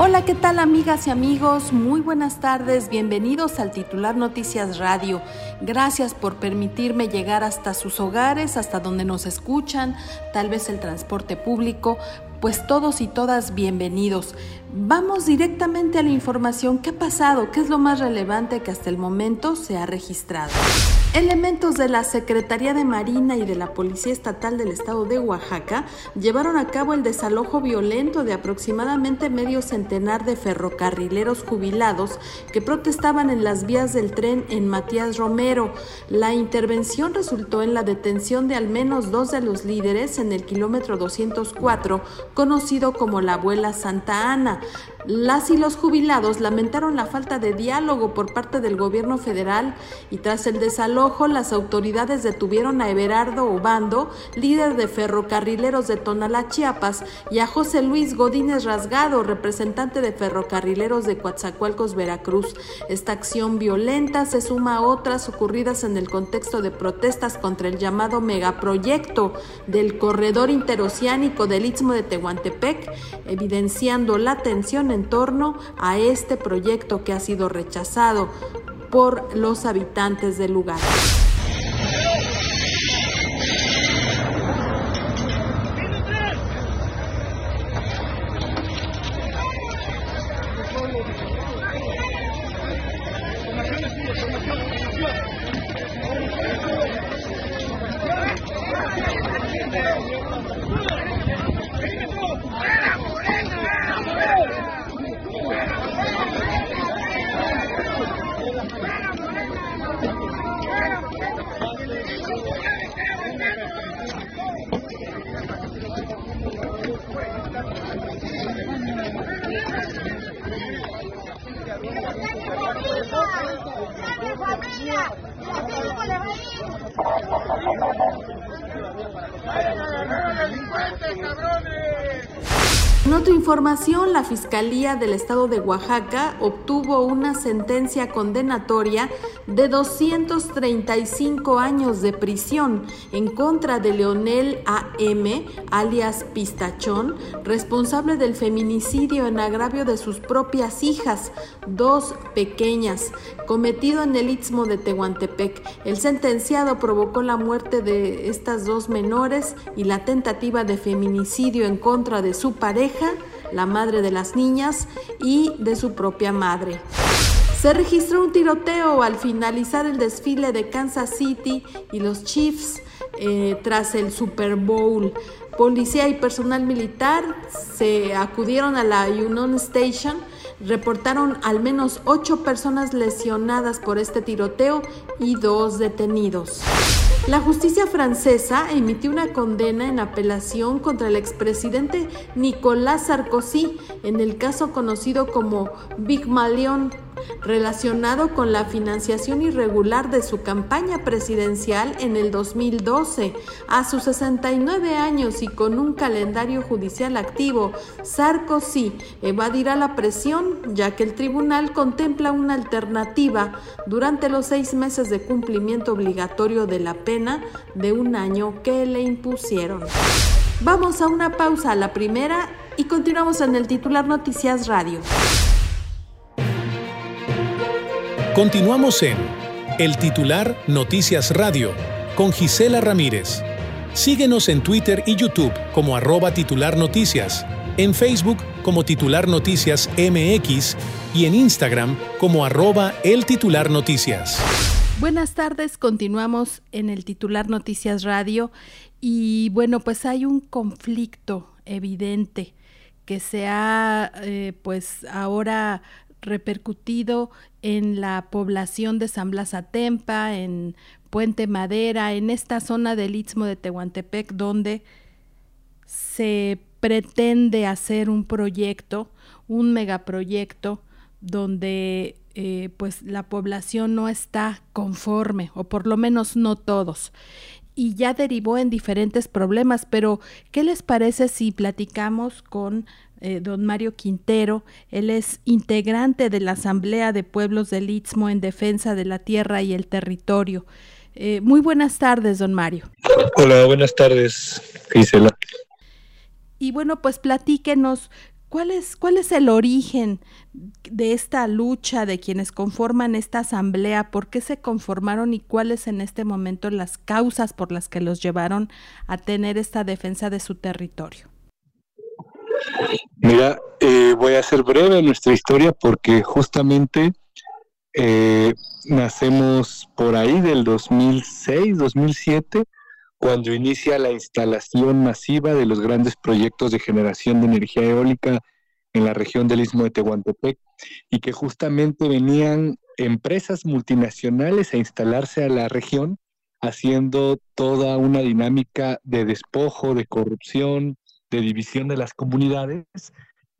Hola, ¿qué tal amigas y amigos? Muy buenas tardes, bienvenidos al titular Noticias Radio. Gracias por permitirme llegar hasta sus hogares, hasta donde nos escuchan, tal vez el transporte público, pues todos y todas bienvenidos. Vamos directamente a la información. ¿Qué ha pasado? ¿Qué es lo más relevante que hasta el momento se ha registrado? Elementos de la Secretaría de Marina y de la Policía Estatal del Estado de Oaxaca llevaron a cabo el desalojo violento de aproximadamente medio centenar de ferrocarrileros jubilados que protestaban en las vías del tren en Matías Romero. La intervención resultó en la detención de al menos dos de los líderes en el kilómetro 204, conocido como la Abuela Santa Ana. Las y los jubilados lamentaron la falta de diálogo por parte del gobierno federal y tras el desalojo las autoridades detuvieron a Everardo Obando, líder de ferrocarrileros de Tonalá, Chiapas, y a José Luis Godínez Rasgado, representante de ferrocarrileros de Coatzacoalcos, Veracruz. Esta acción violenta se suma a otras ocurridas en el contexto de protestas contra el llamado megaproyecto del corredor interoceánico del Istmo de Tehuantepec, evidenciando la tensión en torno a este proyecto que ha sido rechazado por los habitantes del lugar. Fiscalía del Estado de Oaxaca obtuvo una sentencia condenatoria de 235 años de prisión en contra de Leonel A.M., alias Pistachón, responsable del feminicidio en agravio de sus propias hijas, dos pequeñas, cometido en el Istmo de Tehuantepec. El sentenciado provocó la muerte de estas dos menores y la tentativa de feminicidio en contra de su pareja la madre de las niñas y de su propia madre. Se registró un tiroteo al finalizar el desfile de Kansas City y los Chiefs eh, tras el Super Bowl. Policía y personal militar se acudieron a la Union Station, reportaron al menos ocho personas lesionadas por este tiroteo y dos detenidos. La justicia francesa emitió una condena en apelación contra el expresidente Nicolás Sarkozy en el caso conocido como Big Malion relacionado con la financiación irregular de su campaña presidencial en el 2012. A sus 69 años y con un calendario judicial activo, Sarkozy evadirá la presión ya que el tribunal contempla una alternativa durante los seis meses de cumplimiento obligatorio de la pena de un año que le impusieron. Vamos a una pausa la primera y continuamos en el titular Noticias Radio. Continuamos en El titular Noticias Radio con Gisela Ramírez. Síguenos en Twitter y YouTube como arroba titular noticias, en Facebook como titular noticias MX y en Instagram como arroba el titular noticias. Buenas tardes, continuamos en el titular Noticias Radio y bueno, pues hay un conflicto evidente que se ha eh, pues ahora repercutido en la población de San Blas Atempa, en Puente Madera, en esta zona del Istmo de Tehuantepec, donde se pretende hacer un proyecto, un megaproyecto donde eh, pues la población no está conforme, o por lo menos no todos. Y ya derivó en diferentes problemas, pero ¿qué les parece si platicamos con eh, don Mario Quintero? Él es integrante de la Asamblea de Pueblos del Istmo en defensa de la tierra y el territorio. Eh, muy buenas tardes, don Mario. Hola, buenas tardes, Gisela. Y bueno, pues platíquenos ¿Cuál es, ¿Cuál es el origen de esta lucha de quienes conforman esta asamblea? ¿Por qué se conformaron y cuáles en este momento las causas por las que los llevaron a tener esta defensa de su territorio? Mira, eh, voy a ser breve nuestra historia porque justamente eh, nacemos por ahí del 2006, 2007 cuando inicia la instalación masiva de los grandes proyectos de generación de energía eólica en la región del Istmo de Tehuantepec y que justamente venían empresas multinacionales a instalarse a la región haciendo toda una dinámica de despojo, de corrupción, de división de las comunidades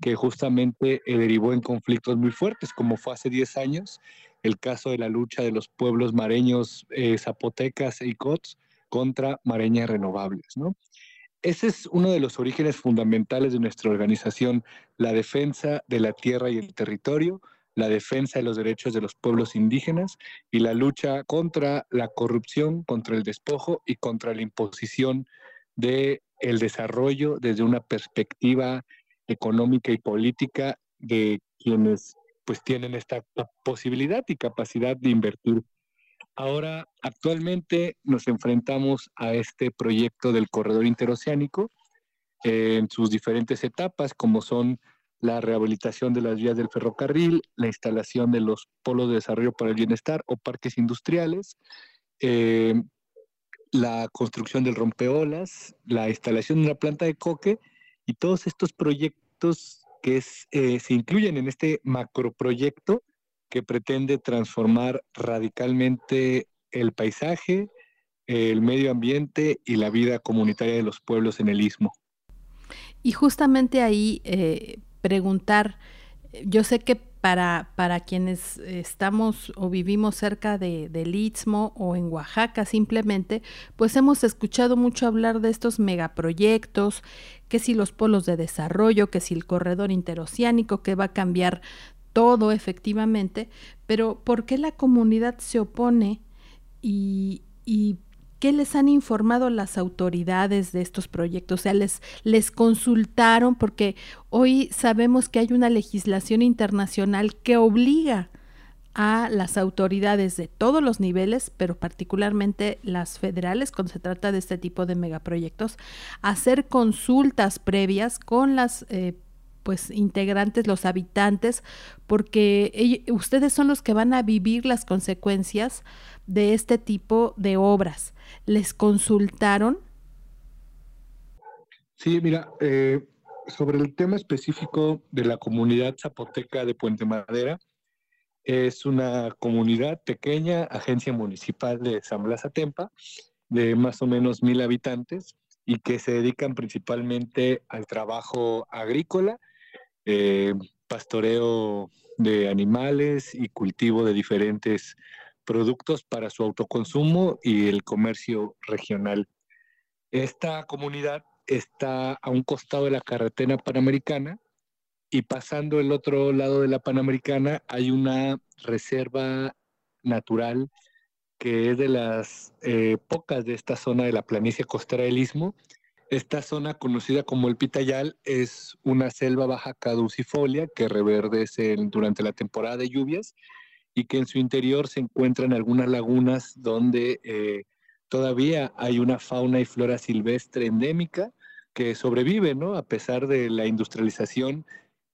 que justamente eh, derivó en conflictos muy fuertes, como fue hace 10 años el caso de la lucha de los pueblos mareños eh, zapotecas e icots contra Mareñas Renovables, ¿no? Ese es uno de los orígenes fundamentales de nuestra organización, la defensa de la tierra y el territorio, la defensa de los derechos de los pueblos indígenas y la lucha contra la corrupción, contra el despojo y contra la imposición de el desarrollo desde una perspectiva económica y política de quienes pues tienen esta posibilidad y capacidad de invertir. Ahora, actualmente nos enfrentamos a este proyecto del corredor interoceánico en sus diferentes etapas, como son la rehabilitación de las vías del ferrocarril, la instalación de los polos de desarrollo para el bienestar o parques industriales, eh, la construcción del rompeolas, la instalación de una planta de coque y todos estos proyectos que eh, se incluyen en este macroproyecto que pretende transformar radicalmente el paisaje, el medio ambiente y la vida comunitaria de los pueblos en el istmo. Y justamente ahí eh, preguntar, yo sé que para, para quienes estamos o vivimos cerca de, del Istmo o en Oaxaca simplemente, pues hemos escuchado mucho hablar de estos megaproyectos, que si los polos de desarrollo, que si el corredor interoceánico que va a cambiar todo efectivamente, pero ¿por qué la comunidad se opone y, qué les han informado las autoridades de estos proyectos? O sea, les, les consultaron porque hoy sabemos que hay una legislación internacional que obliga a las autoridades de todos los niveles, pero particularmente las federales, cuando se trata de este tipo de megaproyectos, a hacer consultas previas con las eh, pues integrantes, los habitantes, porque ustedes son los que van a vivir las consecuencias de este tipo de obras. ¿Les consultaron? Sí, mira, eh, sobre el tema específico de la comunidad zapoteca de Puente Madera, es una comunidad pequeña, agencia municipal de San Blas Atempa, de más o menos mil habitantes y que se dedican principalmente al trabajo agrícola eh, pastoreo de animales y cultivo de diferentes productos para su autoconsumo y el comercio regional. Esta comunidad está a un costado de la carretera panamericana y pasando el otro lado de la panamericana hay una reserva natural que es de las eh, pocas de esta zona de la planicie costera del Istmo esta zona conocida como el Pitayal es una selva baja caducifolia que reverdece durante la temporada de lluvias y que en su interior se encuentran algunas lagunas donde eh, todavía hay una fauna y flora silvestre endémica que sobrevive, ¿no? A pesar de la industrialización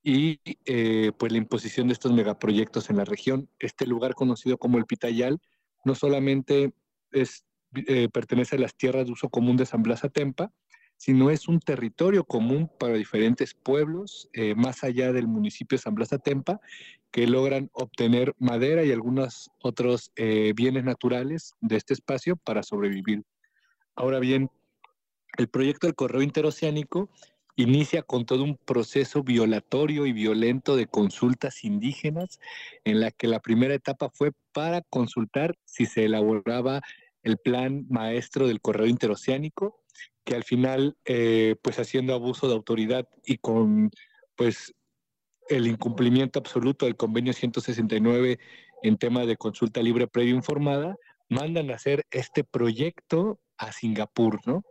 y eh, pues la imposición de estos megaproyectos en la región. Este lugar conocido como el Pitayal no solamente es, eh, pertenece a las tierras de uso común de San Blas Atempa, sino es un territorio común para diferentes pueblos, eh, más allá del municipio de San Blas Atempa, que logran obtener madera y algunos otros eh, bienes naturales de este espacio para sobrevivir. Ahora bien, el proyecto del correo interoceánico inicia con todo un proceso violatorio y violento de consultas indígenas, en la que la primera etapa fue para consultar si se elaboraba el plan maestro del corredor interoceánico, que al final, eh, pues haciendo abuso de autoridad y con pues el incumplimiento absoluto del convenio 169 en tema de consulta libre previa informada, mandan a hacer este proyecto a Singapur, ¿no?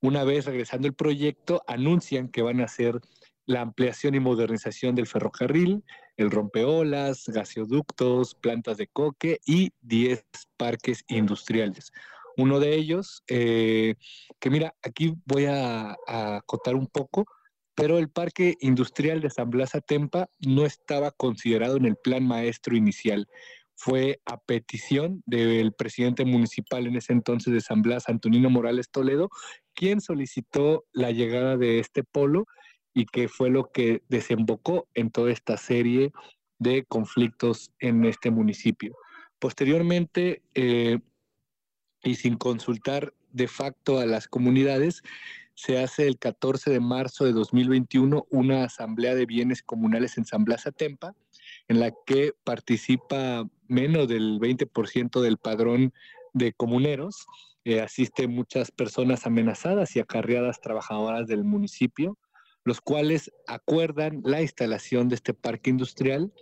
Una vez regresando el proyecto, anuncian que van a hacer la ampliación y modernización del ferrocarril, el rompeolas, gasoductos, plantas de coque y 10 parques industriales. Uno de ellos, eh, que mira, aquí voy a, a acotar un poco, pero el parque industrial de San Blas Atempa no estaba considerado en el plan maestro inicial. Fue a petición del presidente municipal en ese entonces de San Blas, Antonino Morales Toledo, quien solicitó la llegada de este polo y que fue lo que desembocó en toda esta serie de conflictos en este municipio. Posteriormente, eh, y sin consultar de facto a las comunidades, se hace el 14 de marzo de 2021 una asamblea de bienes comunales en San Blas Atempa, en la que participa menos del 20% del padrón de comuneros. Eh, asisten muchas personas amenazadas y acarreadas trabajadoras del municipio, los cuales acuerdan la instalación de este parque industrial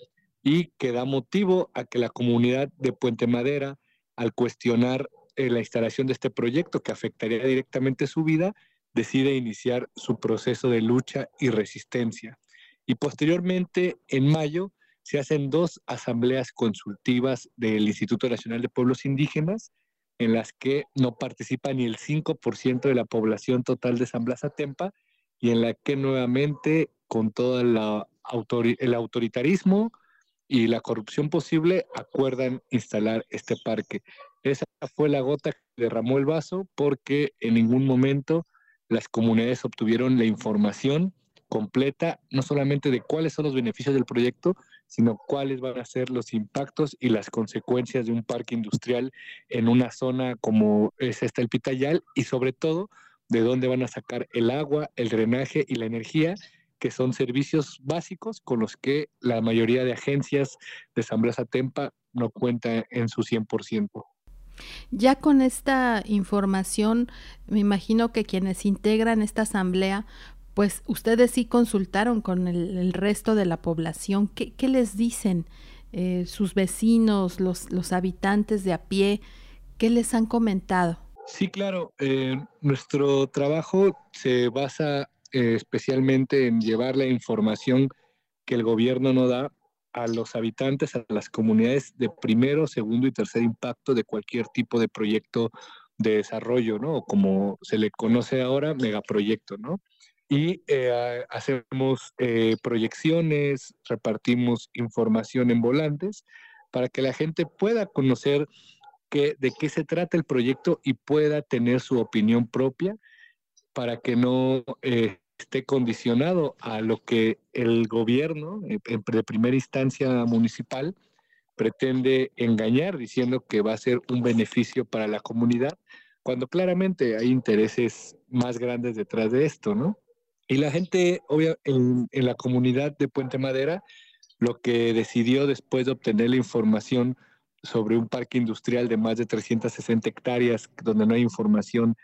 y que da motivo a que la comunidad de Puente Madera, al cuestionar eh, la instalación de este proyecto que afectaría directamente su vida, decide iniciar su proceso de lucha y resistencia. Y posteriormente, en mayo, se hacen dos asambleas consultivas del Instituto Nacional de Pueblos Indígenas, en las que no participa ni el 5% de la población total de San Blas Atempa, y en la que nuevamente, con todo el autoritarismo y la corrupción posible, acuerdan instalar este parque. Esa fue la gota que derramó el vaso porque en ningún momento las comunidades obtuvieron la información completa, no solamente de cuáles son los beneficios del proyecto, sino cuáles van a ser los impactos y las consecuencias de un parque industrial en una zona como es esta el Pitayal y sobre todo de dónde van a sacar el agua, el drenaje y la energía, que son servicios básicos con los que la mayoría de agencias de San Blas Atempa no cuenta en su 100%. Ya con esta información, me imagino que quienes integran esta asamblea, pues ustedes sí consultaron con el, resto de la población. ¿Qué, les dicen eh, sus vecinos, los, los habitantes de a pie? ¿Qué les han comentado? Sí, claro. Eh, nuestro trabajo se basa eh, especialmente en llevar la información que el gobierno no da a los habitantes, a las comunidades de primero, segundo y tercer impacto de cualquier tipo de proyecto de desarrollo, ¿no? Como se le conoce ahora, megaproyecto, ¿no? Y eh, hacemos eh, proyecciones, repartimos información en volantes para que la gente pueda conocer qué, de qué se trata el proyecto y pueda tener su opinión propia para que no eh, esté condicionado a lo que el gobierno eh, de primera instancia municipal pretende engañar diciendo que va a ser un beneficio para la comunidad, cuando claramente hay intereses más grandes detrás de esto, ¿no? Y la gente, obvio, en, en la comunidad de Puente Madera, lo que decidió después de obtener la información sobre un parque industrial de más de 360 hectáreas, donde no hay información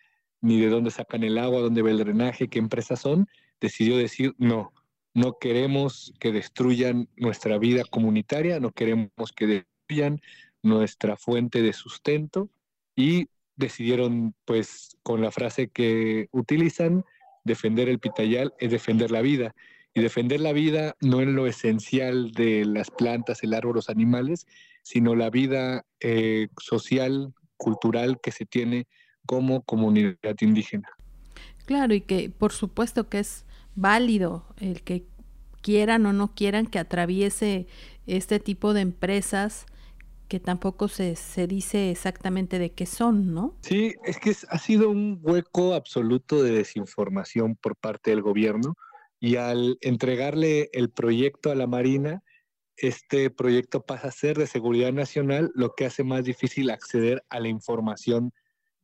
ni de dónde sacan el agua, dónde va el drenaje, qué empresas son, decidió decir no, no queremos que destruyan nuestra vida comunitaria, no queremos que destruyan nuestra fuente de sustento y decidieron pues con la frase que utilizan, defender el pitayal es defender la vida. Y defender la vida no es lo esencial de las plantas, el árbol, los animales, sino la vida eh, social, cultural que se tiene como comunidad indígena. Claro, y que por supuesto que es válido el que quieran o no quieran que atraviese este tipo de empresas que tampoco se, se dice exactamente de qué son, ¿no? Sí, es que ha sido un hueco absoluto de desinformación por parte del gobierno y al entregarle el proyecto a la Marina, este proyecto pasa a ser de seguridad nacional, lo que hace más difícil acceder a la información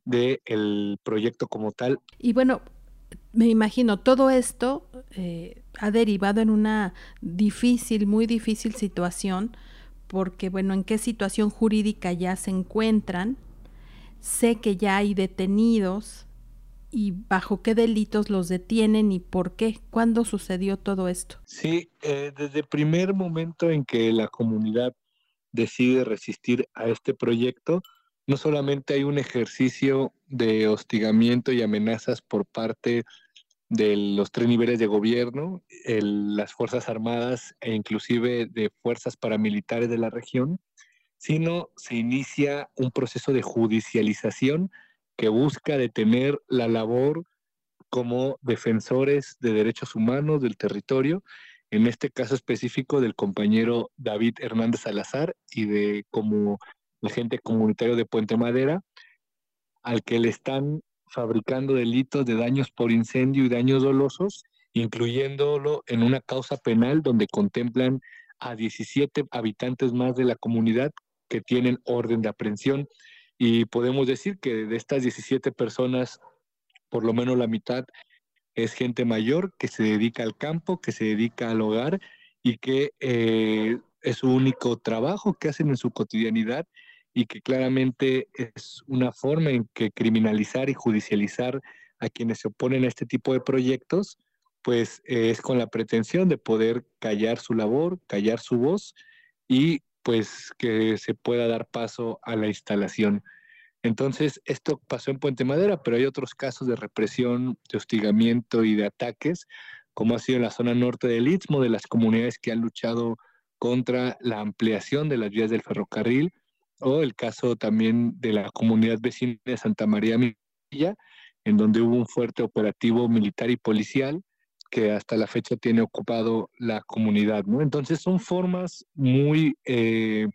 del proyecto como tal. Y bueno, me imagino, todo esto eh, ha derivado en una difícil, muy difícil situación, porque, bueno, ¿en qué situación jurídica ya se encuentran? Sé que ya hay detenidos y bajo qué delitos los detienen y por qué, cuándo sucedió todo esto. Sí, eh, desde el primer momento en que la comunidad decide resistir a este proyecto, no solamente hay un ejercicio de hostigamiento y amenazas por parte de los tres niveles de gobierno, las Fuerzas Armadas e inclusive de fuerzas paramilitares de la región, sino se inicia un proceso de judicialización que busca detener la labor como defensores de derechos humanos del territorio, en este caso específico del compañero David Hernández Salazar y de como agente comunitario de Puente Madera, al que le están fabricando delitos de daños por incendio y daños dolosos, incluyéndolo en una causa penal donde contemplan a 17 habitantes más de la comunidad que tienen orden de aprehensión. Y podemos decir que de estas 17 personas, por lo menos la mitad es gente mayor que se dedica al campo, que se dedica al hogar y que eh, es su único trabajo que hacen en su cotidianidad y que claramente es una forma en que criminalizar y judicializar a quienes se oponen a este tipo de proyectos, pues eh, es con la pretensión de poder callar su labor, callar su voz y pues que se pueda dar paso a la instalación. Entonces, esto pasó en Puente Madera, pero hay otros casos de represión, de hostigamiento y de ataques, como ha sido en la zona norte del Istmo, de las comunidades que han luchado contra la ampliación de las vías del ferrocarril, o el caso también de la comunidad vecina de Santa María Milla, en donde hubo un fuerte operativo militar y policial que hasta la fecha tiene ocupado la comunidad, ¿no? Entonces son formas muy eh,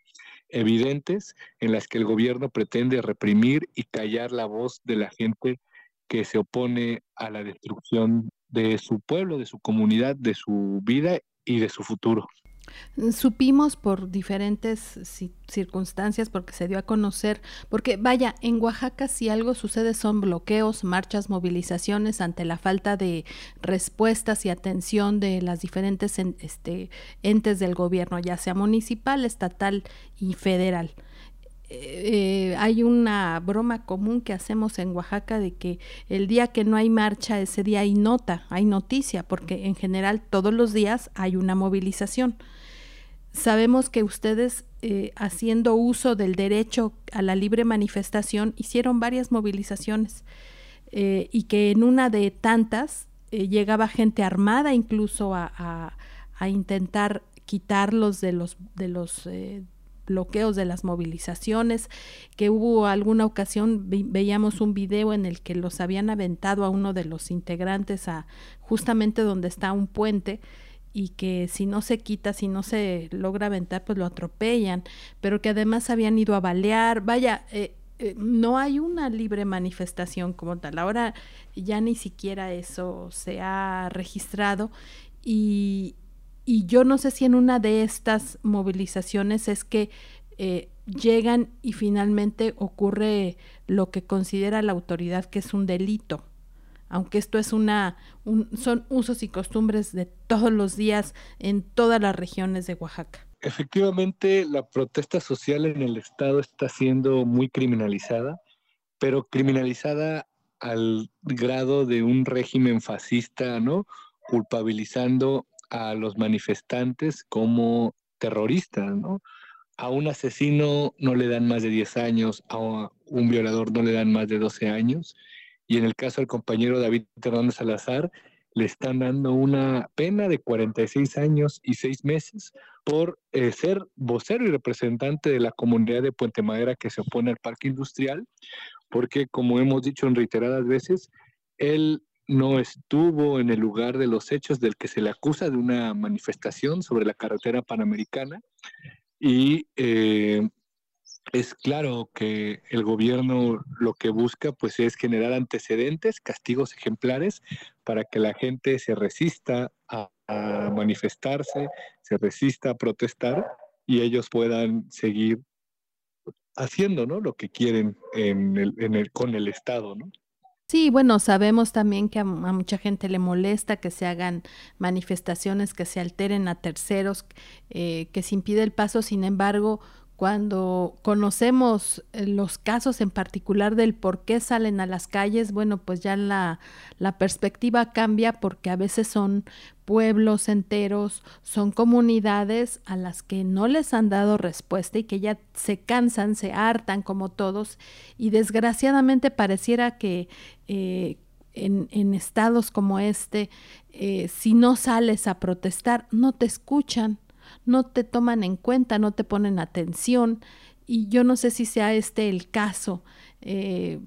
evidentes en las que el gobierno pretende reprimir y callar la voz de la gente que se opone a la destrucción de su pueblo, de su comunidad, de su vida y de su futuro. Supimos por diferentes circunstancias, porque se dio a conocer, porque vaya, en Oaxaca si algo sucede son bloqueos, marchas, movilizaciones ante la falta de respuestas y atención de las diferentes este, entes del gobierno, ya sea municipal, estatal y federal. Eh, hay una broma común que hacemos en Oaxaca de que el día que no hay marcha, ese día hay nota, hay noticia, porque en general todos los días hay una movilización. Sabemos que ustedes, eh, haciendo uso del derecho a la libre manifestación, hicieron varias movilizaciones eh, y que en una de tantas llegaba gente armada incluso a, a, intentar quitarlos de los, de los bloqueos de las movilizaciones, que hubo alguna ocasión, veíamos un video en el que los habían aventado a uno de los integrantes a justamente donde está un puente y que si no se quita, si no se logra aventar, pues lo atropellan, pero que además habían ido a balear, vaya, eh, eh, no hay una libre manifestación como tal. Ahora ya ni siquiera eso se ha registrado y, y yo no sé si en una de estas movilizaciones es que eh, llegan y finalmente ocurre lo que considera la autoridad que es un delito, aunque esto es una, son usos y costumbres de todos los días en todas las regiones de Oaxaca. Efectivamente, la protesta social en el Estado está siendo muy criminalizada, pero criminalizada al grado de un régimen fascista, ¿no? Culpabilizando a los manifestantes como terroristas, ¿no? A un asesino no le dan más de 10 años, a un violador no le dan más de 12 años, y en el caso del compañero David Hernández Salazar, le están dando una pena de 46 años y 6 meses por eh, ser vocero y representante de la comunidad de Puente Madera que se opone al parque industrial, porque como hemos dicho en reiteradas veces, él no estuvo en el lugar de los hechos del que se le acusa de una manifestación sobre la carretera panamericana y eh, es claro que el gobierno lo que busca pues es generar antecedentes, castigos ejemplares para que la gente se resista a, manifestarse, se resista a protestar y ellos puedan seguir haciendo ¿no? lo que quieren en el, en el, con el Estado. ¿no? Sí, bueno, sabemos también que a, mucha gente le molesta que se hagan manifestaciones, que se alteren a terceros, eh, que se impide el paso. Sin embargo, cuando conocemos eh, los casos en particular del por qué salen a las calles, bueno, pues ya la, la, perspectiva cambia porque a veces son pueblos enteros, son comunidades a las que no les han dado respuesta y que ya se cansan, se hartan como todos. Y desgraciadamente pareciera que eh, en, en, estados como este, eh, si no sales a protestar, no te escuchan no te toman en cuenta, no te ponen atención. Y yo no sé si sea este el caso. Eh,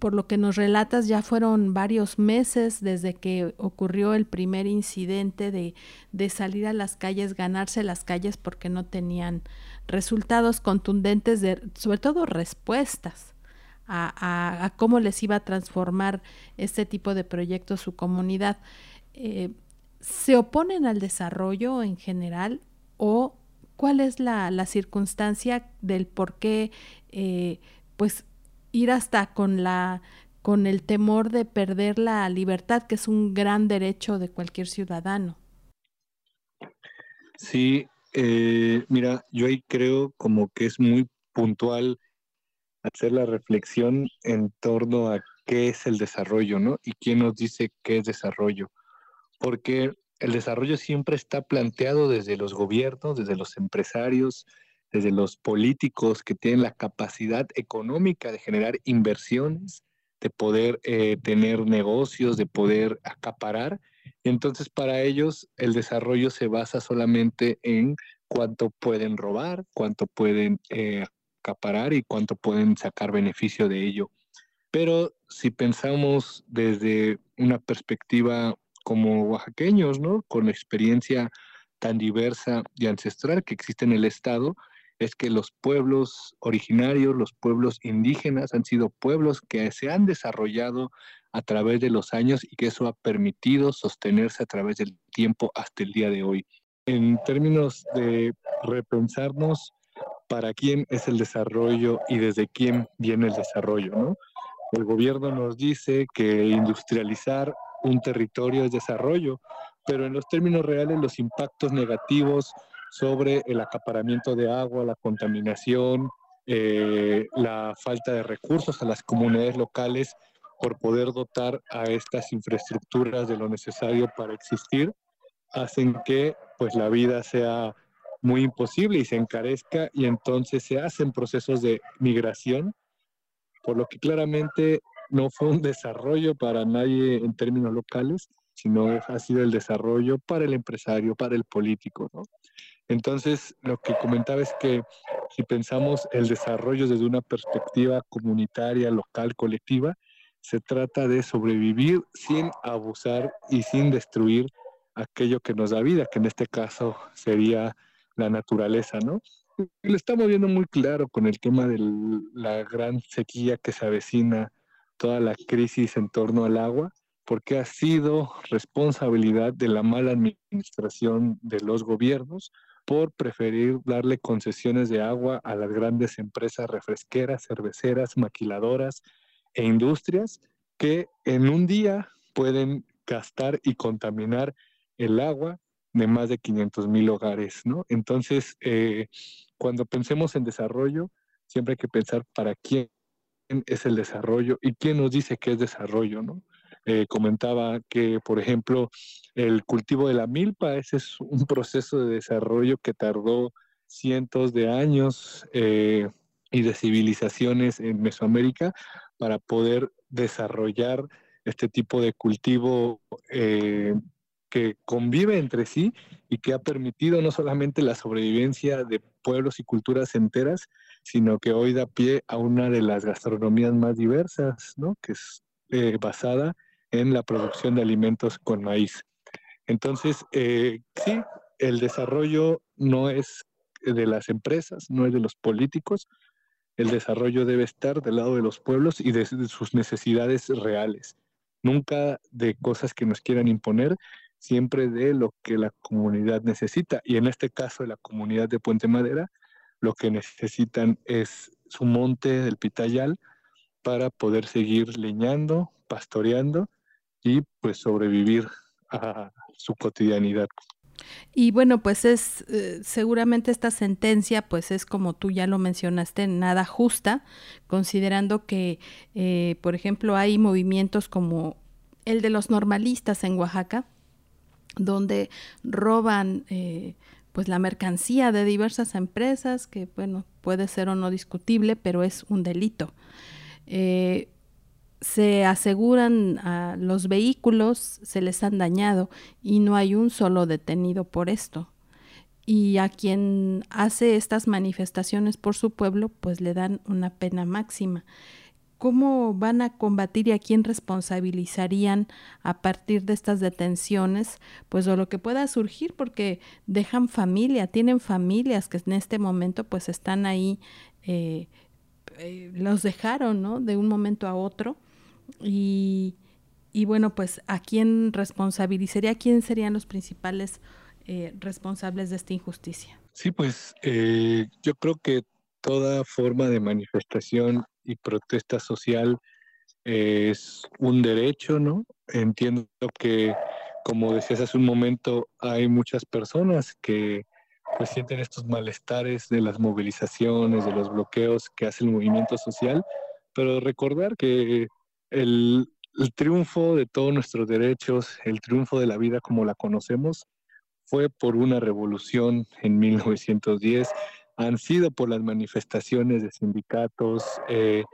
por lo que nos relatas, ya fueron varios meses desde que ocurrió el primer incidente de, de salir a las calles, ganarse las calles porque no tenían resultados contundentes, de, sobre todo respuestas a, cómo les iba a transformar este tipo de proyectos su comunidad. Eh, ¿Se oponen al desarrollo en general? O cuál es la, circunstancia del por qué eh, pues ir hasta con la con el temor de perder la libertad, que es un gran derecho de cualquier ciudadano. Sí, eh, mira, yo ahí creo como que es muy puntual hacer la reflexión en torno a qué es el desarrollo, ¿no? Y quién nos dice qué es desarrollo. Porque el desarrollo siempre está planteado desde los gobiernos, desde los empresarios, desde los políticos que tienen la capacidad económica de generar inversiones, de poder eh, tener negocios, de poder acaparar. Entonces, para ellos, el desarrollo se basa solamente en cuánto pueden robar, cuánto pueden eh, acaparar y cuánto pueden sacar beneficio de ello. Pero si pensamos desde una perspectiva como oaxaqueños, ¿no? Con la experiencia tan diversa y ancestral que existe en el Estado, es que los pueblos originarios, los pueblos indígenas, han sido pueblos que se han desarrollado a través de los años y que eso ha permitido sostenerse a través del tiempo hasta el día de hoy. En términos de repensarnos para quién es el desarrollo y desde quién viene el desarrollo, ¿no? El gobierno nos dice que industrializar un territorio es desarrollo, pero en los términos reales los impactos negativos sobre el acaparamiento de agua, la contaminación, eh, la falta de recursos a las comunidades locales por poder dotar a estas infraestructuras de lo necesario para existir, hacen que pues la vida sea muy imposible y se encarezca y entonces se hacen procesos de migración, por lo que claramente no fue un desarrollo para nadie en términos locales, sino ha sido el desarrollo para el empresario, para el político, ¿no? Entonces, lo que comentaba es que si pensamos el desarrollo desde una perspectiva comunitaria, local, colectiva, se trata de sobrevivir sin abusar y sin destruir aquello que nos da vida, que en este caso sería la naturaleza, ¿no? lo estamos viendo muy claro con el tema de la gran sequía que se avecina toda la crisis en torno al agua, porque ha sido responsabilidad de la mala administración de los gobiernos por preferir darle concesiones de agua a las grandes empresas refresqueras, cerveceras, maquiladoras e industrias que en un día pueden gastar y contaminar el agua de más de 500 mil hogares, ¿no? Entonces, eh, cuando pensemos en desarrollo, siempre hay que pensar para quién es el desarrollo y quién nos dice qué es desarrollo, ¿no? Eh, comentaba que, por ejemplo, el cultivo de la milpa, ese es un proceso de desarrollo que tardó cientos de años eh, y de civilizaciones en Mesoamérica para poder desarrollar este tipo de cultivo eh, que convive entre sí y que ha permitido no solamente la sobrevivencia de pueblos y culturas enteras, sino que hoy da pie a una de las gastronomías más diversas, ¿no? que es eh, basada en la producción de alimentos con maíz. Entonces, eh, sí, el desarrollo no es de las empresas, no es de los políticos, el desarrollo debe estar del lado de los pueblos y de sus necesidades reales, nunca de cosas que nos quieran imponer, siempre de lo que la comunidad necesita. Y en este caso, la comunidad de Puente Madera, lo que necesitan es su monte del Pitayal para poder seguir leñando, pastoreando y pues sobrevivir a su cotidianidad. Y bueno, pues es eh, seguramente esta sentencia, pues es como tú ya lo mencionaste, nada justa, considerando que, eh, por ejemplo, hay movimientos como el de los normalistas en Oaxaca, donde roban eh, pues la mercancía de diversas empresas, que bueno, puede ser o no discutible, pero es un delito se aseguran a los vehículos, se les han dañado y no hay un solo detenido por esto. Y a quien hace estas manifestaciones por su pueblo, pues le dan una pena máxima. ¿Cómo van a combatir y a quién responsabilizarían a partir de estas detenciones? Pues o lo que pueda surgir, porque dejan familia, tienen familias que en este momento pues están ahí, eh, eh, los dejaron, ¿no? De un momento a otro y, y bueno, pues a quién responsabilizaría, quién serían los principales eh, responsables de esta injusticia. Sí, pues eh, yo creo que toda forma de manifestación y protesta social es un derecho, ¿no? Entiendo que, como decías hace un momento, hay muchas personas que pues sienten estos malestares de las movilizaciones, de los bloqueos que hace el movimiento social, pero recordar que el, triunfo de todos nuestros derechos, el triunfo de la vida como la conocemos, fue por una revolución en 1910, han sido por las manifestaciones de sindicatos, eh,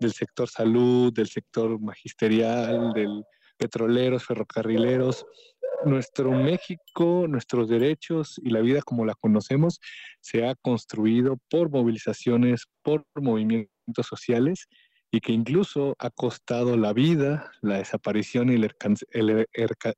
del sector salud, del sector magisterial, del petroleros, ferrocarrileros. Nuestro México, nuestros derechos y la vida como la conocemos se ha construido por movilizaciones, por movimientos sociales y que incluso ha costado la vida, la desaparición y el,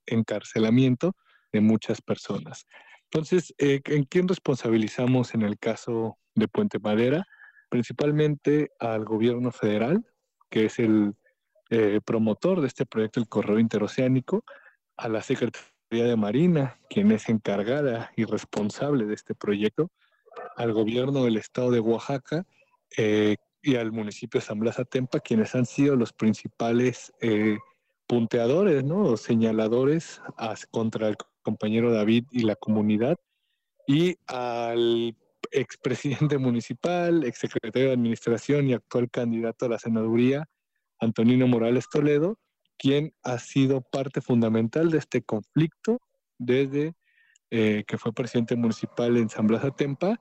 encarcelamiento de muchas personas. Entonces, eh, ¿en quién responsabilizamos en el caso de Puente Madera? Principalmente al gobierno federal, que es el eh, promotor de este proyecto, el correo interoceánico, a la Secretaría de Marina, quien es encargada y responsable de este proyecto, al gobierno del estado de Oaxaca, eh, y al municipio de San Blas Atempa, quienes han sido los principales eh, punteadores, ¿no? O señaladores contra el compañero David y la comunidad, y al expresidente municipal, exsecretario de Administración y actual candidato a la senaduría, Antonino Morales Toledo, quien ha sido parte fundamental de este conflicto desde eh, que fue presidente municipal en San Blas Atempa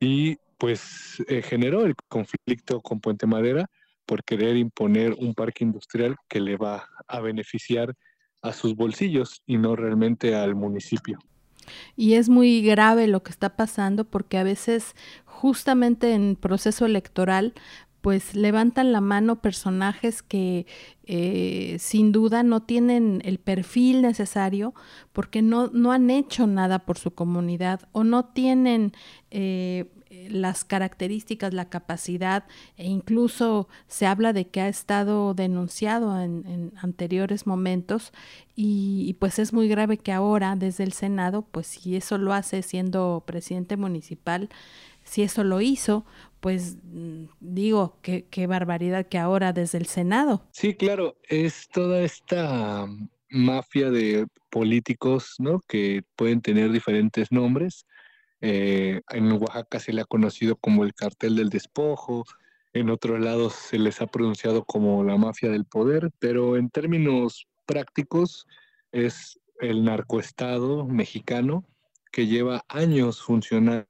y pues eh, generó el conflicto con Puente Madera por querer imponer un parque industrial que le va a beneficiar a sus bolsillos y no realmente al municipio. Y es muy grave lo que está pasando porque a veces justamente en proceso electoral pues levantan la mano personajes que eh, sin duda no tienen el perfil necesario porque no, no han hecho nada por su comunidad o no tienen eh, las características, la capacidad e incluso se habla de que ha estado denunciado en, anteriores momentos y, pues es muy grave que ahora desde el Senado, pues si eso lo hace siendo presidente municipal, si eso lo hizo, pues mm, digo, qué, qué barbaridad que ahora desde el Senado. Sí, claro, es toda esta mafia de políticos, ¿no? Que pueden tener diferentes nombres eh, en Oaxaca se le ha conocido como el cartel del despojo, en otros lados se les ha pronunciado como la mafia del poder, pero en términos prácticos es el narcoestado mexicano que lleva años funcionando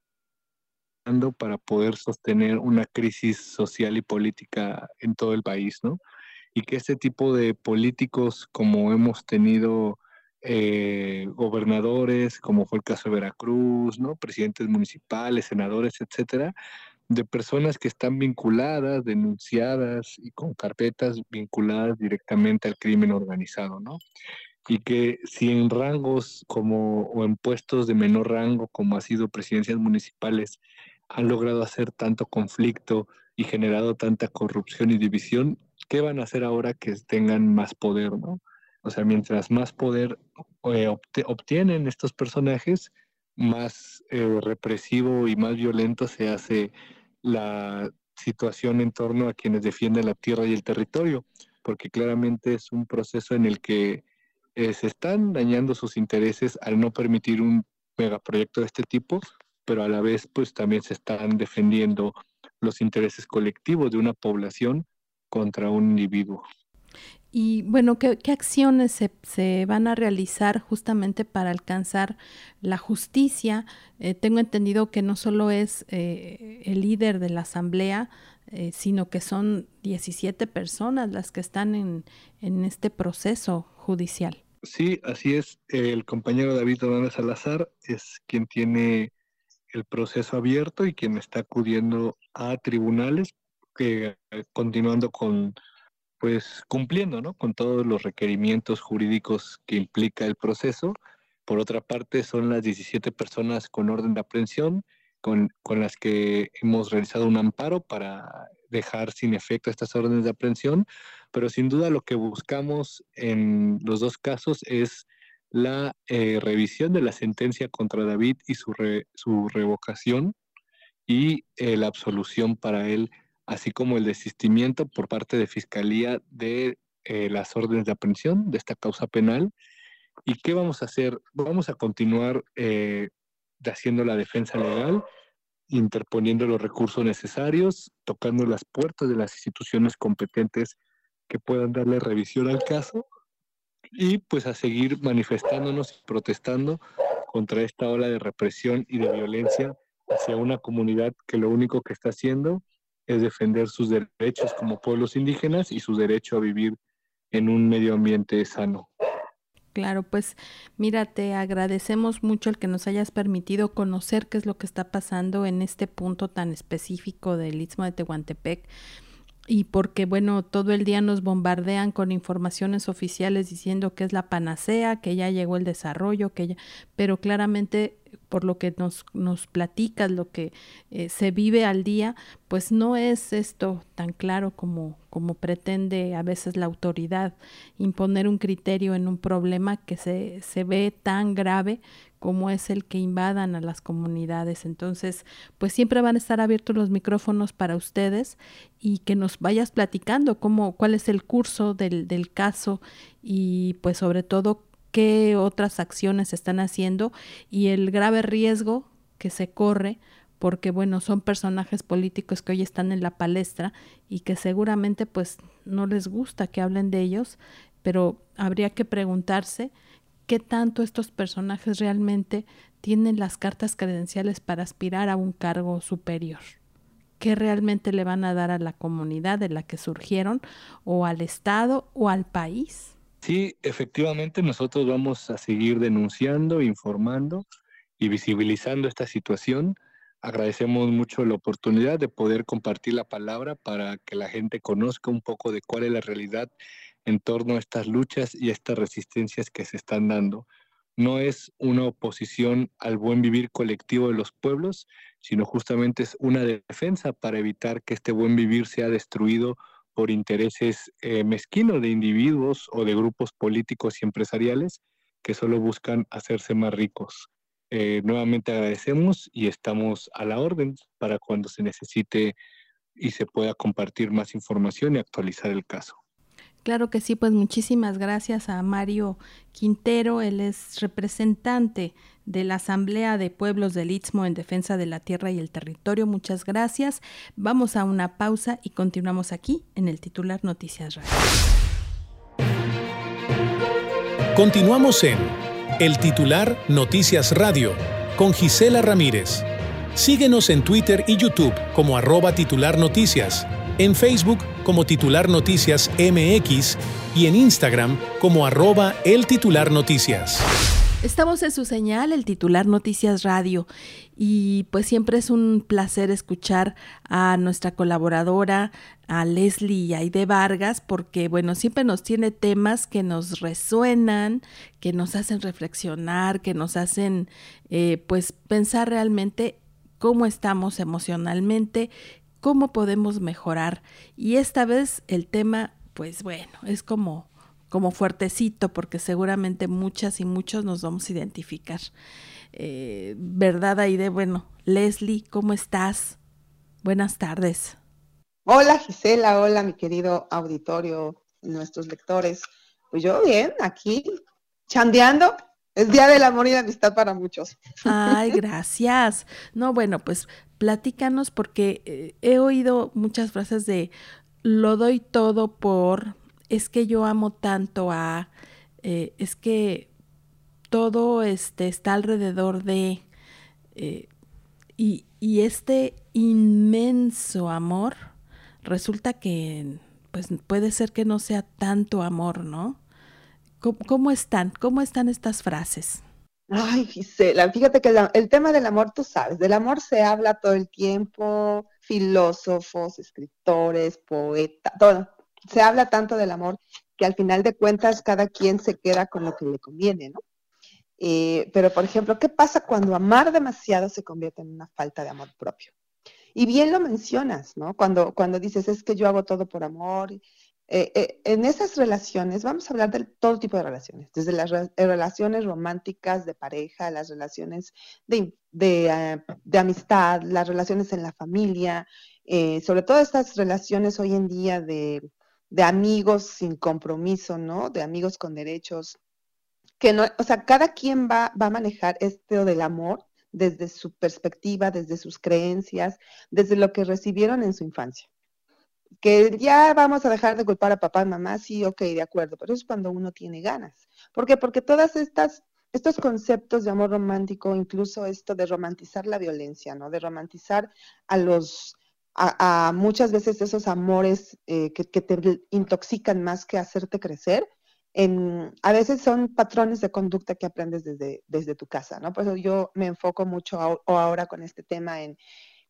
para poder sostener una crisis social y política en todo el país, ¿no? Y que este tipo de políticos, como hemos tenido eh, gobernadores, como fue el caso de Veracruz, ¿no? presidentes municipales, senadores, etcétera, de personas que están vinculadas, denunciadas y con carpetas vinculadas directamente al crimen organizado, ¿no? Y que si en rangos como o en puestos de menor rango, como ha sido presidencias municipales, han logrado hacer tanto conflicto y generado tanta corrupción y división, ¿qué van a hacer ahora que tengan más poder, ¿no? O sea, mientras más poder eh, obtienen estos personajes, más eh, represivo y más violento se hace la situación en torno a quienes defienden la tierra y el territorio, porque claramente es un proceso en el que eh, se están dañando sus intereses al no permitir un megaproyecto de este tipo, pero a la vez pues también se están defendiendo los intereses colectivos de una población contra un individuo. Y bueno, ¿qué, acciones se, se, van a realizar justamente para alcanzar la justicia? Eh, tengo entendido que no solo es eh, el líder de la asamblea, eh, sino que son 17 personas las que están en, en, este proceso judicial. Sí, así es. El compañero David Hernández Salazar es quien tiene el proceso abierto y quien está acudiendo a tribunales, que, continuando con pues cumpliendo ¿no? con todos los requerimientos jurídicos que implica el proceso. Por otra parte, son las 17 personas con orden de aprehensión con, con las que hemos realizado un amparo para dejar sin efecto estas órdenes de aprehensión, pero sin duda lo que buscamos en los dos casos es la eh, revisión de la sentencia contra David y su, su revocación y eh, la absolución para él así como el desistimiento por parte de Fiscalía de eh, las órdenes de aprehensión de esta causa penal. ¿Y qué vamos a hacer? Vamos a continuar eh, haciendo la defensa legal, interponiendo los recursos necesarios, tocando las puertas de las instituciones competentes que puedan darle revisión al caso y pues a seguir manifestándonos y protestando contra esta ola de represión y de violencia hacia una comunidad que lo único que está haciendo es defender sus derechos como pueblos indígenas y su derecho a vivir en un medio ambiente sano. Claro, pues mira, te agradecemos mucho el que nos hayas permitido conocer qué es lo que está pasando en este punto tan específico del Istmo de Tehuantepec y porque, bueno, todo el día nos bombardean con informaciones oficiales diciendo que es la panacea, que ya llegó el desarrollo, que ya, pero claramente por lo que nos, nos platicas, lo que eh, se vive al día, pues no es esto tan claro como, como pretende a veces la autoridad imponer un criterio en un problema que se, se ve tan grave como es el que invadan a las comunidades. Entonces, pues siempre van a estar abiertos los micrófonos para ustedes y que nos vayas platicando cómo, cuál es el curso del, del caso y pues sobre todo qué otras acciones están haciendo y el grave riesgo que se corre porque bueno, son personajes políticos que hoy están en la palestra y que seguramente pues no les gusta que hablen de ellos, pero habría que preguntarse qué tanto estos personajes realmente tienen las cartas credenciales para aspirar a un cargo superior. ¿Qué realmente le van a dar a la comunidad de la que surgieron o al Estado o al país? Sí, efectivamente nosotros vamos a seguir denunciando, informando y visibilizando esta situación. Agradecemos mucho la oportunidad de poder compartir la palabra para que la gente conozca un poco de cuál es la realidad en torno a estas luchas y estas resistencias que se están dando. No es una oposición al buen vivir colectivo de los pueblos, sino justamente es una defensa para evitar que este buen vivir sea destruido por intereses eh, mezquinos de individuos o de grupos políticos y empresariales que solo buscan hacerse más ricos. Eh, nuevamente agradecemos y estamos a la orden para cuando se necesite y se pueda compartir más información y actualizar el caso. Claro que sí, pues muchísimas gracias a Mario Quintero, él es representante de la Asamblea de Pueblos del Istmo en defensa de la tierra y el territorio. Muchas gracias. Vamos a una pausa y continuamos aquí en el titular Noticias Radio. Continuamos en el titular Noticias Radio con Gisela Ramírez. Síguenos en Twitter y YouTube como arroba titular noticias en Facebook como titular noticias MX y en Instagram como arroba el titular noticias. Estamos en su señal, el titular Noticias Radio, y pues siempre es un placer escuchar a nuestra colaboradora, a Leslie Aide Vargas, porque bueno, siempre nos tiene temas que nos resuenan, que nos hacen reflexionar, que nos hacen eh, pues pensar realmente cómo estamos emocionalmente, cómo podemos mejorar. Y esta vez el tema, pues bueno, es como, como fuertecito, porque seguramente muchas y muchos nos vamos a identificar. Eh, ¿Verdad, Aide? Bueno, Leslie, ¿cómo estás? Buenas tardes. Hola Gisela, hola mi querido auditorio, nuestros lectores. Pues yo bien, aquí, chandeando. Es Día del Amor y la Amistad para muchos. Ay, gracias. No, bueno, pues platícanos porque eh, he oído muchas frases de lo doy todo por, es que yo amo tanto a, eh, es que todo este, está alrededor de, eh, y, y, este inmenso amor resulta que pues puede ser que no sea tanto amor, ¿no? ¿Cómo, cómo están? ¿Cómo están estas frases? Ay, Gisela, fíjate que el tema del amor, tú sabes, del amor se habla todo el tiempo, filósofos, escritores, poetas, todo. Se habla tanto del amor que al final de cuentas cada quien se queda con lo que le conviene, ¿no? Eh, pero, por ejemplo, ¿qué pasa cuando amar demasiado se convierte en una falta de amor propio? Y bien lo mencionas, ¿no? Cuando, cuando dices, es que yo hago todo por amor, eh, eh, en esas relaciones, vamos a hablar de todo tipo de relaciones, desde las relaciones románticas de pareja, las relaciones de, amistad, las relaciones en la familia, sobre todo estas relaciones hoy en día de, amigos sin compromiso, ¿no? De amigos con derechos, que no, o sea, cada quien va, va a manejar esto del amor desde su perspectiva, desde sus creencias, desde lo que recibieron en su infancia que ya vamos a dejar de culpar a papá y mamá, sí, ok, de acuerdo, pero es cuando uno tiene ganas. ¿Por qué? Porque todas estas estos conceptos de amor romántico, incluso esto de romantizar la violencia, ¿no? De romantizar a los, a, muchas veces esos amores eh, que, te intoxican más que hacerte crecer, en, a veces son patrones de conducta que aprendes desde, desde tu casa, ¿no? Por yo me enfoco mucho ahora con este tema en,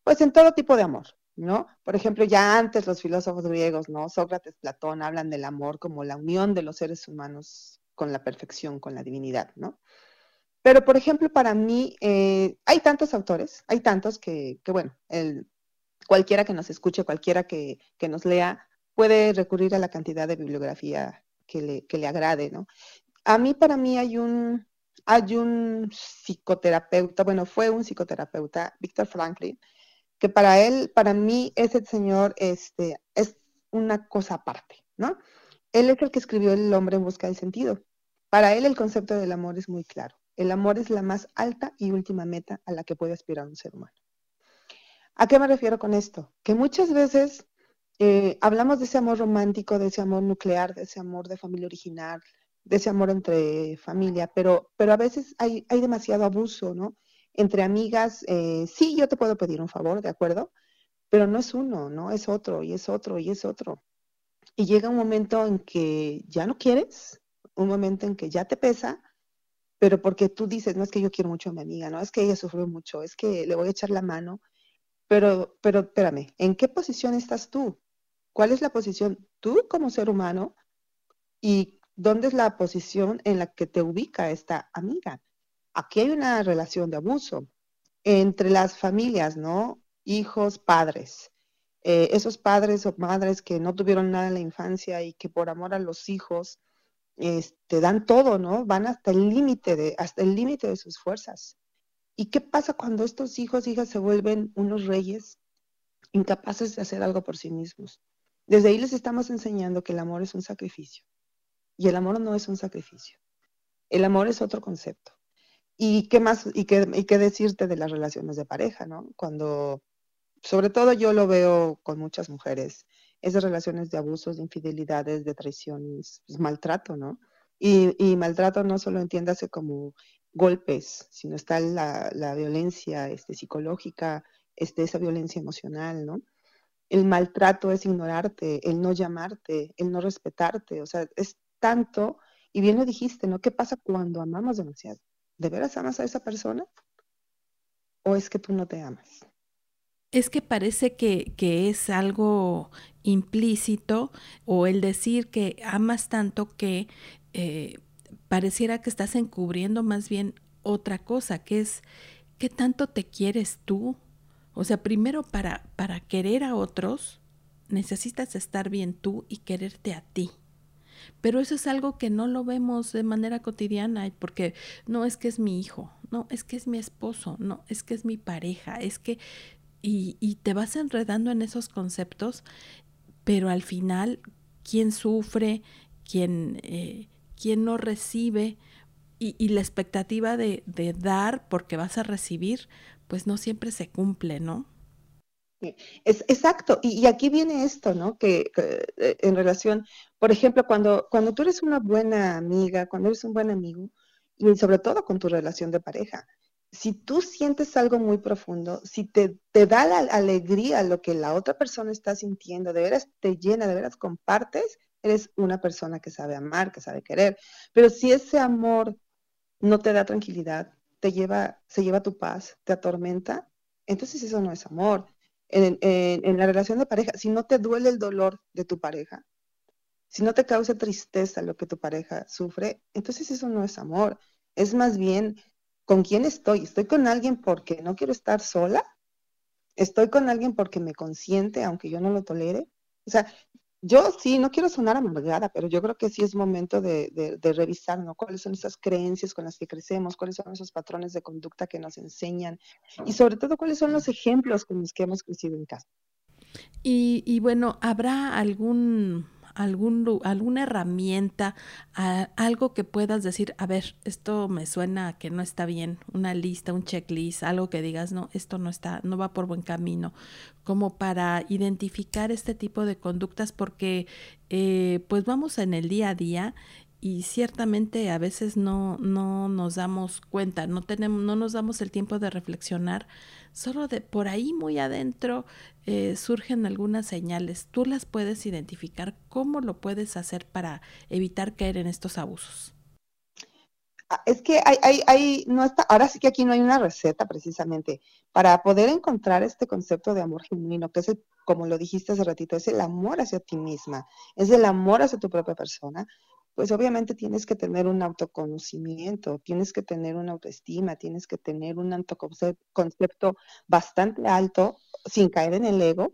pues en todo tipo de amor, ¿no? Por ejemplo, ya antes los filósofos griegos, ¿no? Sócrates, Platón hablan del amor como la unión de los seres humanos con la perfección, con la divinidad, ¿no? Pero, por ejemplo, para mí, eh, hay tantos autores, hay tantos que, bueno, el, cualquiera que nos escuche, cualquiera que, nos lea, puede recurrir a la cantidad de bibliografía que le, que le agrade, ¿no? A mí, para mí, hay un, hay un psicoterapeuta, bueno, fue un psicoterapeuta, Víctor Franklin, que para él, para mí, ese señor este, es una cosa aparte, ¿no? Él es el que escribió El hombre en busca del sentido. Para él el concepto del amor es muy claro. El amor es la más alta y última meta a la que puede aspirar un ser humano. ¿A qué me refiero con esto? Que muchas veces eh, hablamos de ese amor romántico, de ese amor nuclear, de ese amor de familia original, de ese amor entre familia, pero, pero a veces hay, hay demasiado abuso, ¿no? entre amigas, eh, sí, yo te puedo pedir un favor, ¿de acuerdo? Pero no es uno, ¿no? Es otro, y es otro, y es otro. Y llega un momento en que ya no quieres, un momento en que ya te pesa, pero porque tú dices, no es que yo quiero mucho a mi amiga, no es que ella sufrió mucho, es que le voy a echar la mano, pero, pero espérame, ¿en qué posición estás tú? ¿Cuál es la posición tú como ser humano? ¿Y dónde es la posición en la que te ubica esta amiga? aquí hay una relación de abuso entre las familias, ¿no? Hijos, padres. Eh, esos padres o madres que no tuvieron nada en la infancia y que por amor a los hijos te este, dan todo, ¿no? Van hasta el límite de, hasta el límite de sus fuerzas. ¿Y qué pasa cuando estos hijos, hijas se vuelven unos reyes incapaces de hacer algo por sí mismos? Desde ahí les estamos enseñando que el amor es un sacrificio. Y el amor no es un sacrificio. El amor es otro concepto. ¿Y qué más, y qué, y qué decirte de las relaciones de pareja, ¿no? Cuando, sobre todo yo lo veo con muchas mujeres, esas relaciones de abusos, de infidelidades, de traiciones, pues, maltrato, ¿no? Y, y, maltrato no solo entiéndase como golpes, sino está la, la violencia este, psicológica, este, esa violencia emocional, ¿no? El maltrato es ignorarte, el no llamarte, el no respetarte, o sea, es tanto, y bien lo dijiste, ¿no? ¿Qué pasa cuando amamos demasiado? ¿de veras amas a esa persona? ¿O es que tú no te amas? Es que parece que, es algo implícito o el decir que amas tanto que eh, pareciera que estás encubriendo más bien otra cosa, que es qué tanto te quieres tú. O sea, primero para, para querer a otros, necesitas estar bien tú y quererte a ti. Pero eso es algo que no lo vemos de manera cotidiana, porque no es que es mi hijo, no, es que es mi esposo, no, es que es mi pareja, es que y, te vas enredando en esos conceptos, pero al final, ¿quién sufre? ¿Quién, eh, quién no recibe? Y, la expectativa de, dar porque vas a recibir, pues no siempre se cumple, ¿no? Es, exacto, y, aquí viene esto, ¿no? Que, eh, en relación, por ejemplo, cuando, cuando tú eres una buena amiga, cuando eres un buen amigo, y sobre todo con tu relación de pareja, si tú sientes algo muy profundo, si te, te da la alegría lo que la otra persona está sintiendo, de veras te llena, de veras compartes, eres una persona que sabe amar, que sabe querer. Pero si ese amor no te da tranquilidad, te lleva, se lleva tu paz, te atormenta, entonces eso no es amor en, la relación de pareja, si no te duele el dolor de tu pareja, si no te causa tristeza lo que tu pareja sufre, entonces eso no es amor. Es más bien con quién estoy. ¿Estoy con alguien porque no quiero estar sola? ¿Estoy con alguien porque me consiente aunque yo no lo tolere? O sea, yo sí, no quiero sonar amargada, pero yo creo que sí es momento de, revisar, ¿no? ¿Cuáles son esas creencias con las que crecemos? ¿Cuáles son esos patrones de conducta que nos enseñan? Y sobre todo, ¿cuáles son los ejemplos con los que hemos crecido en casa? Y, y bueno, ¿habrá algún algún, alguna herramienta, algo que puedas decir, a ver, esto me suena que no está bien, una lista, un checklist, algo que digas, no, esto no está, no va por buen camino, como para identificar este tipo de conductas, porque eh, pues vamos en el día a día y ciertamente a veces no, no nos damos cuenta, no, tenemos, no nos damos el tiempo de reflexionar, solo de por ahí muy adentro eh, surgen algunas señales. Tú las puedes identificar, ¿cómo lo puedes hacer para evitar caer en estos abusos? Ah, es que hay, hay, hay, no está, ahora sí que aquí no hay una receta precisamente para poder encontrar este concepto de amor genuino, que es como lo dijiste hace ratito, es el amor hacia ti misma, es el amor hacia tu propia persona, pues obviamente tienes que tener un autoconocimiento, tienes que tener una autoestima, tienes que tener un autoconcepto bastante alto sin caer en el ego,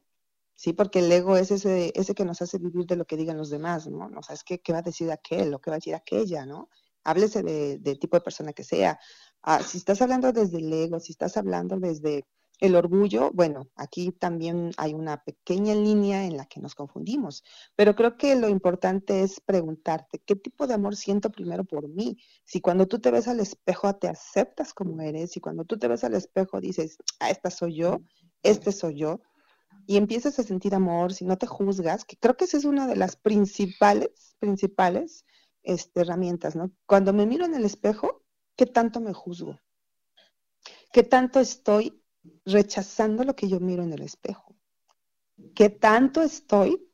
¿sí? Porque el ego es ese, ese que nos hace vivir de lo que digan los demás, ¿no? No sabes qué, qué va a decir aquel o qué va a decir aquella, ¿no? Háblese de, de tipo de persona que sea. Ah, si estás hablando desde el ego, si estás hablando desde el orgullo, bueno, aquí también hay una pequeña línea en la que nos confundimos, pero creo que lo importante es preguntarte, ¿qué tipo de amor siento primero por mí? Si cuando tú te ves al espejo te aceptas como eres, si cuando tú te ves al espejo dices, ah, esta soy yo, este soy yo, y empiezas a sentir amor, si no te juzgas, que creo que esa es una de las principales, principales este, herramientas, ¿no? Cuando me miro en el espejo, ¿qué tanto me juzgo? ¿Qué tanto estoy rechazando lo que yo miro en el espejo? ¿Qué tanto estoy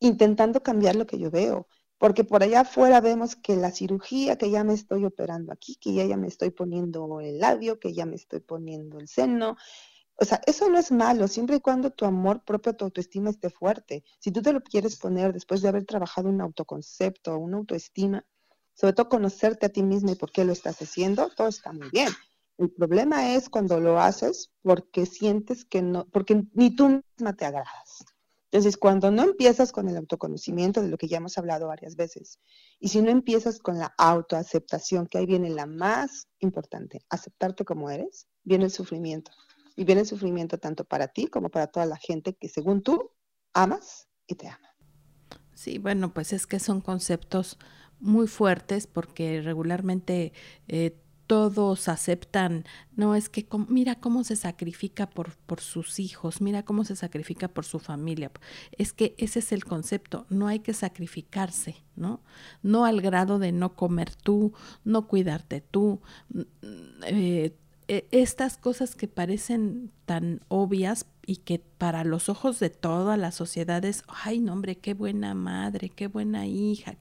intentando cambiar lo que yo veo? Porque por allá afuera vemos que la cirugía, que ya me estoy operando aquí, que ya, ya me estoy poniendo el labio, que ya me estoy poniendo el seno. O sea, eso no es malo, siempre y cuando tu amor propio, tu autoestima esté fuerte. Si tú te lo quieres poner después de haber trabajado un autoconcepto, una autoestima, sobre todo conocerte a ti misma y por qué lo estás haciendo, todo está muy bien. El problema es cuando lo haces porque sientes que no, porque ni tú misma te agradas. Entonces, cuando no empiezas con el autoconocimiento de lo que ya hemos hablado varias veces, y si no empiezas con la autoaceptación, que ahí viene la más importante, aceptarte como eres, viene el sufrimiento. Y viene el sufrimiento tanto para ti como para toda la gente que según tú amas y te ama. Sí, bueno, pues es que son conceptos muy fuertes porque regularmente eh, todos aceptan, no es que mira cómo se sacrifica por, por sus hijos, mira cómo se sacrifica por su familia. Es que ese es el concepto, no hay que sacrificarse, ¿no? No al grado de no comer tú, no cuidarte tú. Eh, e, estas cosas que parecen tan obvias y que para los ojos de toda la sociedad es, ay, no, hombre, qué buena madre, qué buena hija,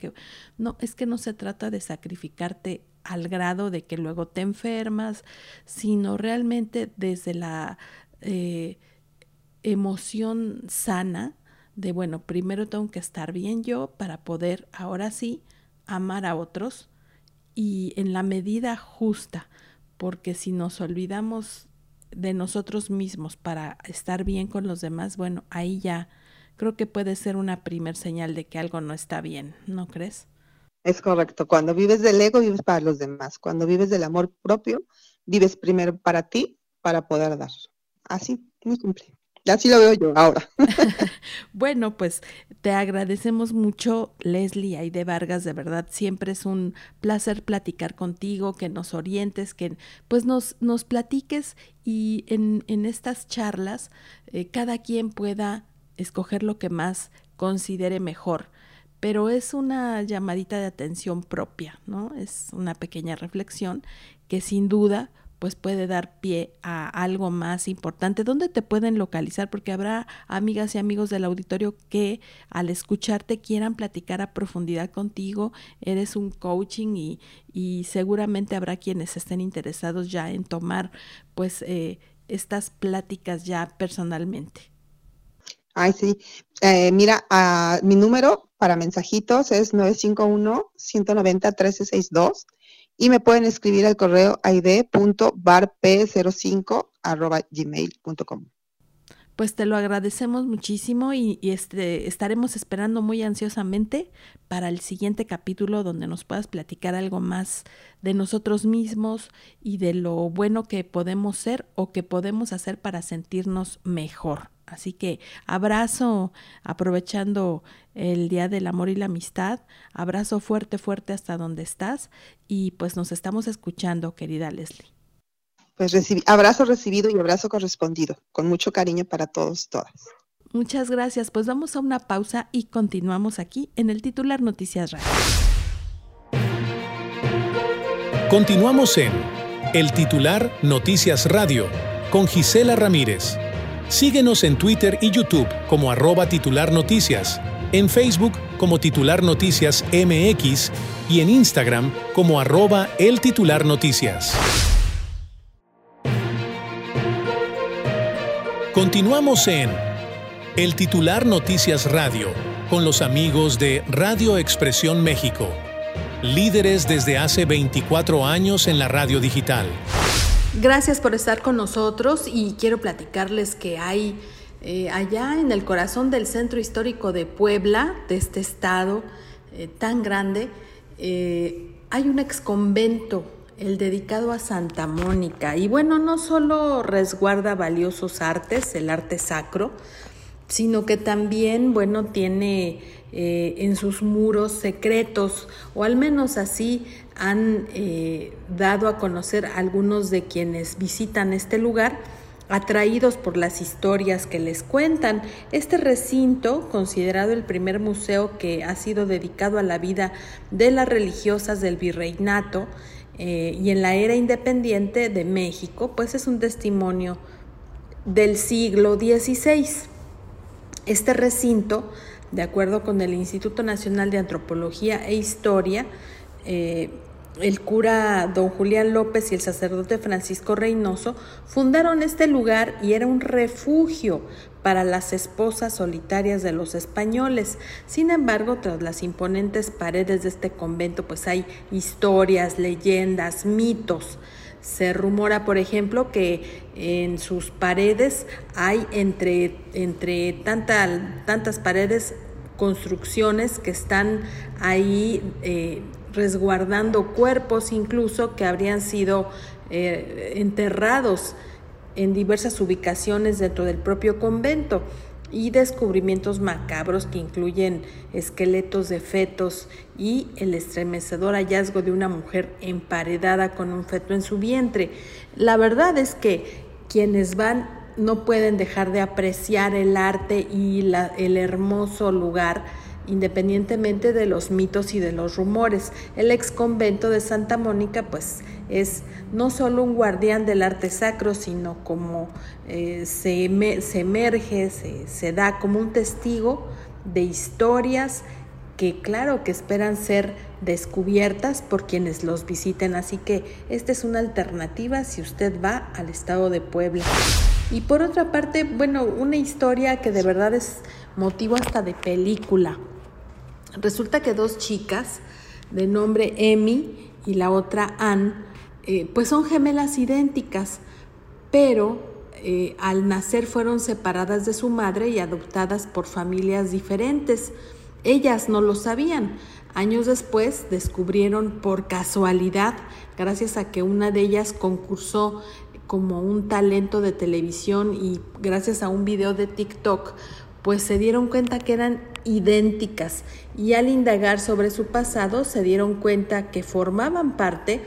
no, es que no se trata de sacrificarte al grado de que luego te enfermas, sino realmente desde la eh, emoción sana de, bueno, primero tengo que estar bien yo para poder ahora sí amar a otros y en la medida justa, porque si nos olvidamos de nosotros mismos para estar bien con los demás, bueno, ahí ya creo que puede ser una primer señal de que algo no está bien, ¿no crees? Es correcto. Cuando vives del ego, vives para los demás. Cuando vives del amor propio, vives primero para ti, para poder dar. Así, muy simple. Así lo veo yo ahora. bueno, pues te agradecemos mucho, Leslie Aide Vargas, de verdad, siempre es un placer platicar contigo, que nos orientes, que pues nos, nos platiques y en, en estas charlas eh, cada quien pueda escoger lo que más considere mejor. Pero es una llamadita de atención propia, ¿no? Es una pequeña reflexión que sin duda pues puede dar pie a algo más importante. ¿Dónde te pueden localizar? Porque habrá amigas y amigos del auditorio que al escucharte quieran platicar a profundidad contigo. Eres un coaching y, y seguramente habrá quienes estén interesados ya en tomar pues eh, estas pláticas ya personalmente. Ay, sí. Eh, mira, uh, mi número para mensajitos es 951-190-1362 y me pueden escribir al correo id.barp05 Pues te lo agradecemos muchísimo y, este, estaremos esperando muy ansiosamente para el siguiente capítulo donde nos puedas platicar algo más de nosotros mismos y de lo bueno que podemos ser o que podemos hacer para sentirnos mejor. Así que abrazo, aprovechando el Día del Amor y la Amistad, abrazo fuerte, fuerte hasta donde estás y pues nos estamos escuchando, querida Leslie. Pues abrazo recibido y abrazo correspondido, con mucho cariño para todos, todas. Muchas gracias, pues vamos a una pausa y continuamos aquí en el titular Noticias Radio. Continuamos en el titular Noticias Radio con Gisela Ramírez. Síguenos en Twitter y YouTube como arroba titular noticias, en Facebook como titular noticias MX y en Instagram como arroba el titular noticias. Continuamos en El titular Noticias Radio con los amigos de Radio Expresión México, líderes desde hace 24 años en la radio digital. Gracias por estar con nosotros y quiero platicarles que hay eh, allá en el corazón del centro histórico de Puebla, de este estado eh, tan grande, eh, hay un ex convento, el dedicado a Santa Mónica. Y bueno, no solo resguarda valiosos artes, el arte sacro, sino que también, bueno, tiene en sus muros secretos, o al menos así han eh, dado a conocer algunos de quienes visitan este lugar atraídos por las historias que les cuentan. Este recinto, considerado el primer museo que ha sido dedicado a la vida de las religiosas del virreinato eh, y en la era independiente de México, pues es un testimonio del siglo XVI. Este recinto, de acuerdo con el Instituto Nacional de Antropología e Historia, eh, el cura don Julián López y el sacerdote Francisco Reynoso fundaron este lugar y era un refugio para las esposas solitarias de los españoles. Sin embargo, tras las imponentes paredes de este convento, pues hay historias, leyendas, mitos. Se rumora, por ejemplo, que en sus paredes hay entre, entre tantas paredes construcciones que están ahí eh, resguardando cuerpos incluso que habrían sido eh, enterrados en diversas ubicaciones dentro del propio convento y descubrimientos macabros que incluyen esqueletos de fetos y el estremecedor hallazgo de una mujer emparedada con un feto en su vientre. La verdad es que quienes van no pueden dejar de apreciar el arte y el hermoso lugar independientemente de los mitos y de los rumores. El ex convento de Santa Mónica pues es no solo un guardián del arte sacro, sino como eh, se, emerge, se, se da como un testigo de historias que claro que esperan ser descubiertas por quienes los visiten. Así que esta es una alternativa si usted va al estado de Puebla. Y por otra parte, bueno, una historia que de verdad es motivo hasta de película. Resulta que dos chicas de nombre Emi y la otra Ann, eh, pues son gemelas idénticas, pero eh, al nacer fueron separadas de su madre y adoptadas por familias diferentes. Ellas no lo sabían. Años después descubrieron por casualidad, gracias a que una de ellas concursó como un talento de televisión y gracias a un video de TikTok, pues se dieron cuenta que eran idénticas y al indagar sobre su pasado se dieron cuenta que formaban parte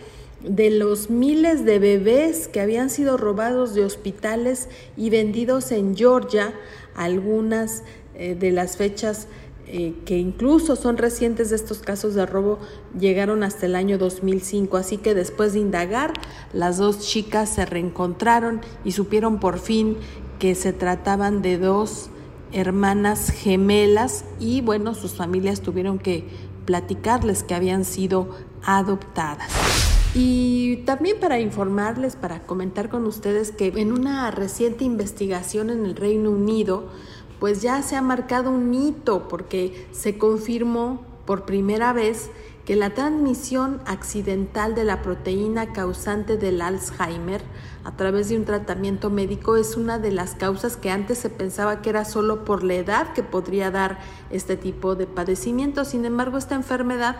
de los miles de bebés que habían sido robados de hospitales y vendidos en Georgia, algunas eh, de las fechas eh, que incluso son recientes de estos casos de robo llegaron hasta el año 2005, así que después de indagar, las dos chicas se reencontraron y supieron por fin que se trataban de dos hermanas gemelas y bueno, sus familias tuvieron que platicarles que habían sido adoptadas. Y también para informarles, para comentar con ustedes que en una reciente investigación en el Reino Unido, pues ya se ha marcado un hito porque se confirmó por primera vez que la transmisión accidental de la proteína causante del Alzheimer a través de un tratamiento médico es una de las causas que antes se pensaba que era solo por la edad que podría dar este tipo de padecimiento. Sin embargo, esta enfermedad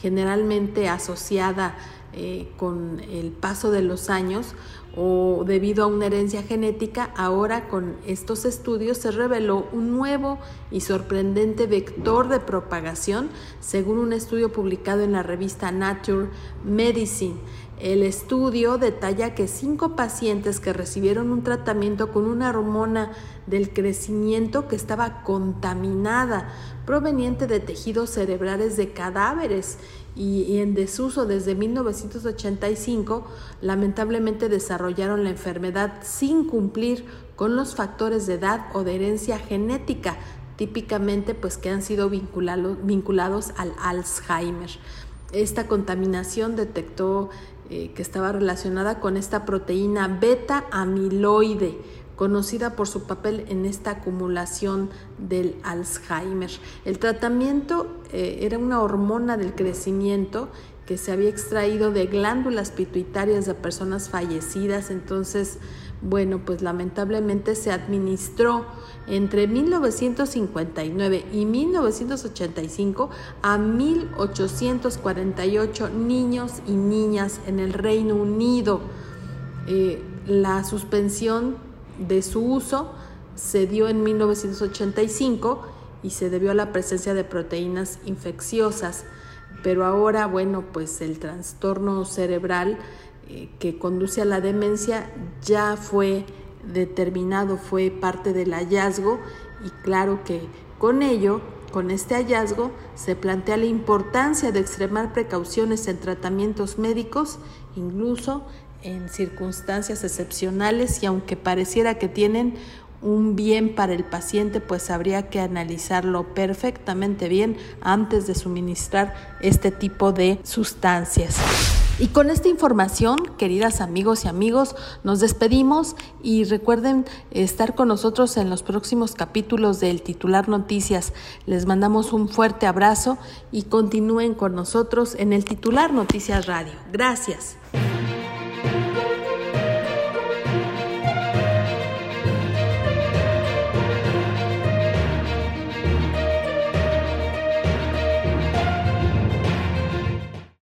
generalmente asociada eh, con el paso de los años o debido a una herencia genética, ahora con estos estudios se reveló un nuevo y sorprendente vector de propagación, según un estudio publicado en la revista Nature Medicine. El estudio detalla que cinco pacientes que recibieron un tratamiento con una hormona del crecimiento que estaba contaminada, proveniente de tejidos cerebrales de cadáveres y, en desuso desde 1985, lamentablemente desarrollaron la enfermedad sin cumplir con los factores de edad o de herencia genética, típicamente pues que han sido vinculados al Alzheimer. Esta contaminación detectó eh, que estaba relacionada con esta proteína beta amiloide, conocida por su papel en esta acumulación del Alzheimer. El tratamiento eh, era una hormona del crecimiento que se había extraído de glándulas pituitarias de personas fallecidas, entonces, bueno, pues lamentablemente se administró entre 1959 y 1985 a 1848 niños y niñas en el Reino Unido. Eh, la suspensión de su uso se dio en 1985 y se debió a la presencia de proteínas infecciosas. Pero ahora, bueno, pues el trastorno cerebral eh, que conduce a la demencia ya fue determinado, fue parte del hallazgo y claro que con ello, con este hallazgo, se plantea la importancia de extremar precauciones en tratamientos médicos, incluso en circunstancias excepcionales y aunque pareciera que tienen un bien para el paciente, pues habría que analizarlo perfectamente bien antes de suministrar este tipo de sustancias. Y con esta información, queridas amigos y amigos, nos despedimos y recuerden estar con nosotros en los próximos capítulos del titular Noticias. Les mandamos un fuerte abrazo y continúen con nosotros en el titular Noticias Radio. Gracias.